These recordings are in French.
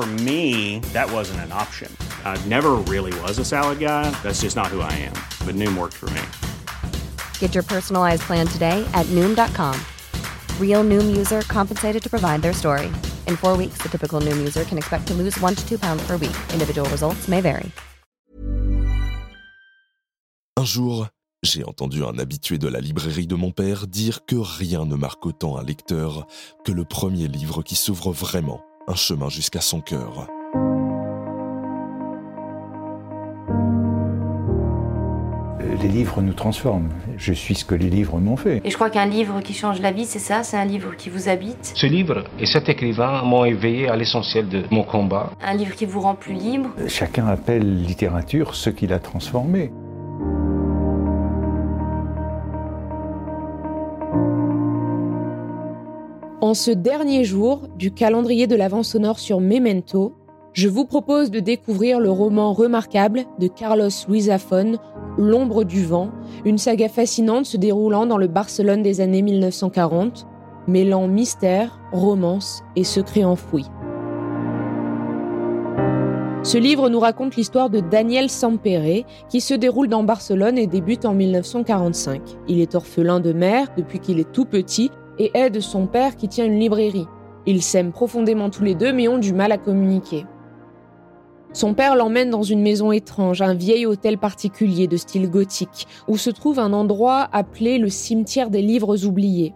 For me, that wasn't an option. I never really was a salad guy. That's just not who I am. But Noom worked for me. Get your personalized plan today at Noom.com. Real Noom user compensated to provide their story. In four weeks, the typical Noom user can expect to lose one to two pounds per week. Individual results may vary. Un jour, j'ai entendu un habitué de la librairie de mon père dire que rien ne marque autant un lecteur que le premier livre qui s'ouvre vraiment un chemin jusqu'à son cœur. Les livres nous transforment. Je suis ce que les livres m'ont fait. Et je crois qu'un livre qui change la vie, c'est ça, c'est un livre qui vous habite, Ce livre et cet écrivain m'ont éveillé à l'essentiel de mon combat. un livre qui vous rend plus libre? Chacun appelle littérature ce qu'il a transformé. En ce dernier jour du calendrier de l'Avent sonore sur Memento, je vous propose de découvrir le roman remarquable de Carlos Ruiz Zafón, L'ombre du vent, une saga fascinante se déroulant dans le Barcelone des années 1940, mêlant mystère, romance et secret enfoui. Ce livre nous raconte l'histoire de Daniel Sampere, qui se déroule dans Barcelone et débute en 1945. Il est orphelin de mère depuis qu'il est tout petit et aide son père qui tient une librairie. Ils s'aiment profondément tous les deux mais ont du mal à communiquer. Son père l'emmène dans une maison étrange, un vieil hôtel particulier de style gothique, où se trouve un endroit appelé le cimetière des livres oubliés.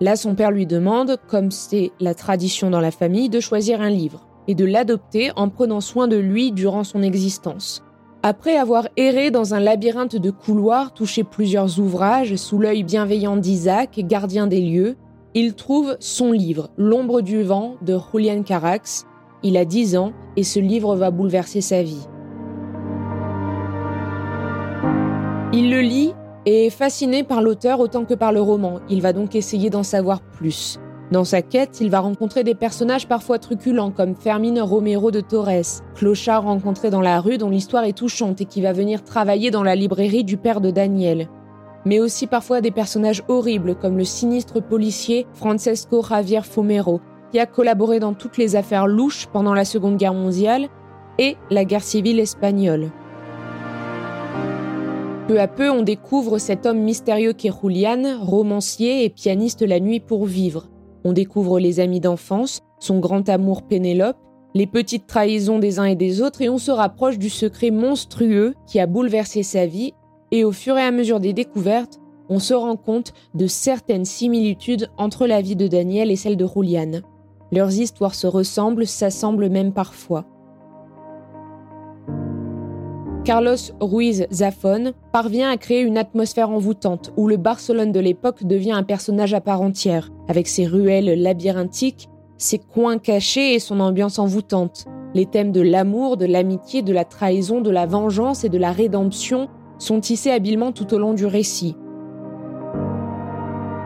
Là, son père lui demande, comme c'est la tradition dans la famille, de choisir un livre et de l'adopter en prenant soin de lui durant son existence. Après avoir erré dans un labyrinthe de couloirs, touché plusieurs ouvrages sous l'œil bienveillant d'Isaac, gardien des lieux, il trouve son livre, L'ombre du vent de Julian Carax. Il a 10 ans et ce livre va bouleverser sa vie. Il le lit et est fasciné par l'auteur autant que par le roman. Il va donc essayer d'en savoir plus. Dans sa quête, il va rencontrer des personnages parfois truculents comme Fermine Romero de Torres, clochard rencontré dans la rue dont l'histoire est touchante et qui va venir travailler dans la librairie du père de Daniel. Mais aussi parfois des personnages horribles comme le sinistre policier Francesco Javier Fomero, qui a collaboré dans toutes les affaires louches pendant la Seconde Guerre mondiale et la guerre civile espagnole. Peu à peu, on découvre cet homme mystérieux qu'est Julian, romancier et pianiste la nuit pour vivre. On découvre les amis d'enfance, son grand amour Pénélope, les petites trahisons des uns et des autres et on se rapproche du secret monstrueux qui a bouleversé sa vie et au fur et à mesure des découvertes, on se rend compte de certaines similitudes entre la vie de Daniel et celle de Julian. Leurs histoires se ressemblent, s'assemblent même parfois. Carlos Ruiz Zafón parvient à créer une atmosphère envoûtante où le Barcelone de l'époque devient un personnage à part entière, avec ses ruelles labyrinthiques, ses coins cachés et son ambiance envoûtante. Les thèmes de l'amour, de l'amitié, de la trahison, de la vengeance et de la rédemption sont tissés habilement tout au long du récit.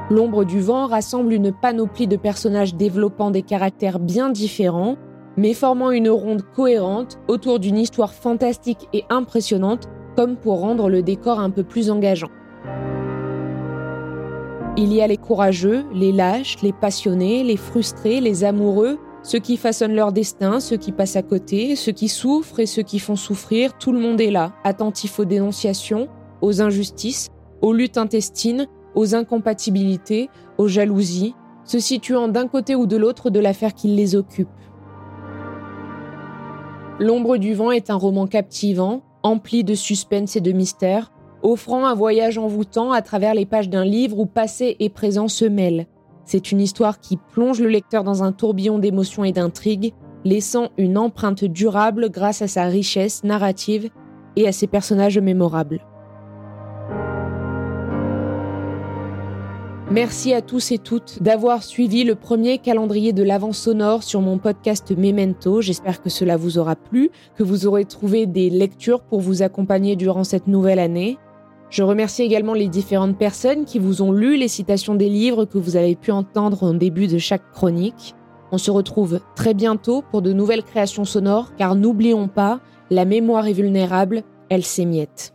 L'ombre du vent rassemble une panoplie de personnages développant des caractères bien différents, mais formant une ronde cohérente autour d'une histoire fantastique et impressionnante, comme pour rendre le décor un peu plus engageant. Il y a les courageux, les lâches, les passionnés, les frustrés, les amoureux, ceux qui façonnent leur destin, ceux qui passent à côté, ceux qui souffrent et ceux qui font souffrir, tout le monde est là, attentif aux dénonciations, aux injustices, aux luttes intestines, aux incompatibilités, aux jalousies, se situant d'un côté ou de l'autre de l'affaire qui les occupe. L'ombre du vent est un roman captivant, empli de suspense et de mystère, offrant un voyage envoûtant à travers les pages d'un livre où passé et présent se mêlent. C'est une histoire qui plonge le lecteur dans un tourbillon d'émotions et d'intrigues, laissant une empreinte durable grâce à sa richesse narrative et à ses personnages mémorables. Merci à tous et toutes d'avoir suivi le premier calendrier de l'avant sonore sur mon podcast Memento. J'espère que cela vous aura plu, que vous aurez trouvé des lectures pour vous accompagner durant cette nouvelle année. Je remercie également les différentes personnes qui vous ont lu les citations des livres que vous avez pu entendre en début de chaque chronique. On se retrouve très bientôt pour de nouvelles créations sonores, car n'oublions pas, la mémoire est vulnérable, elle s'émiette.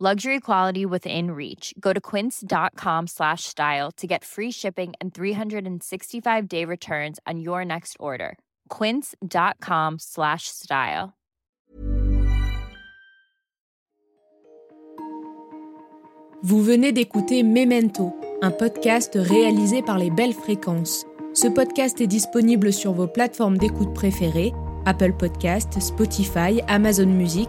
Luxury quality within reach. Go to quince.com slash style to get free shipping and 365 day returns on your next order. Quince.com slash style. Vous venez d'écouter Memento, un podcast réalisé par les belles fréquences. Ce podcast est disponible sur vos plateformes d'écoute préférées, Apple Podcast, Spotify, Amazon Music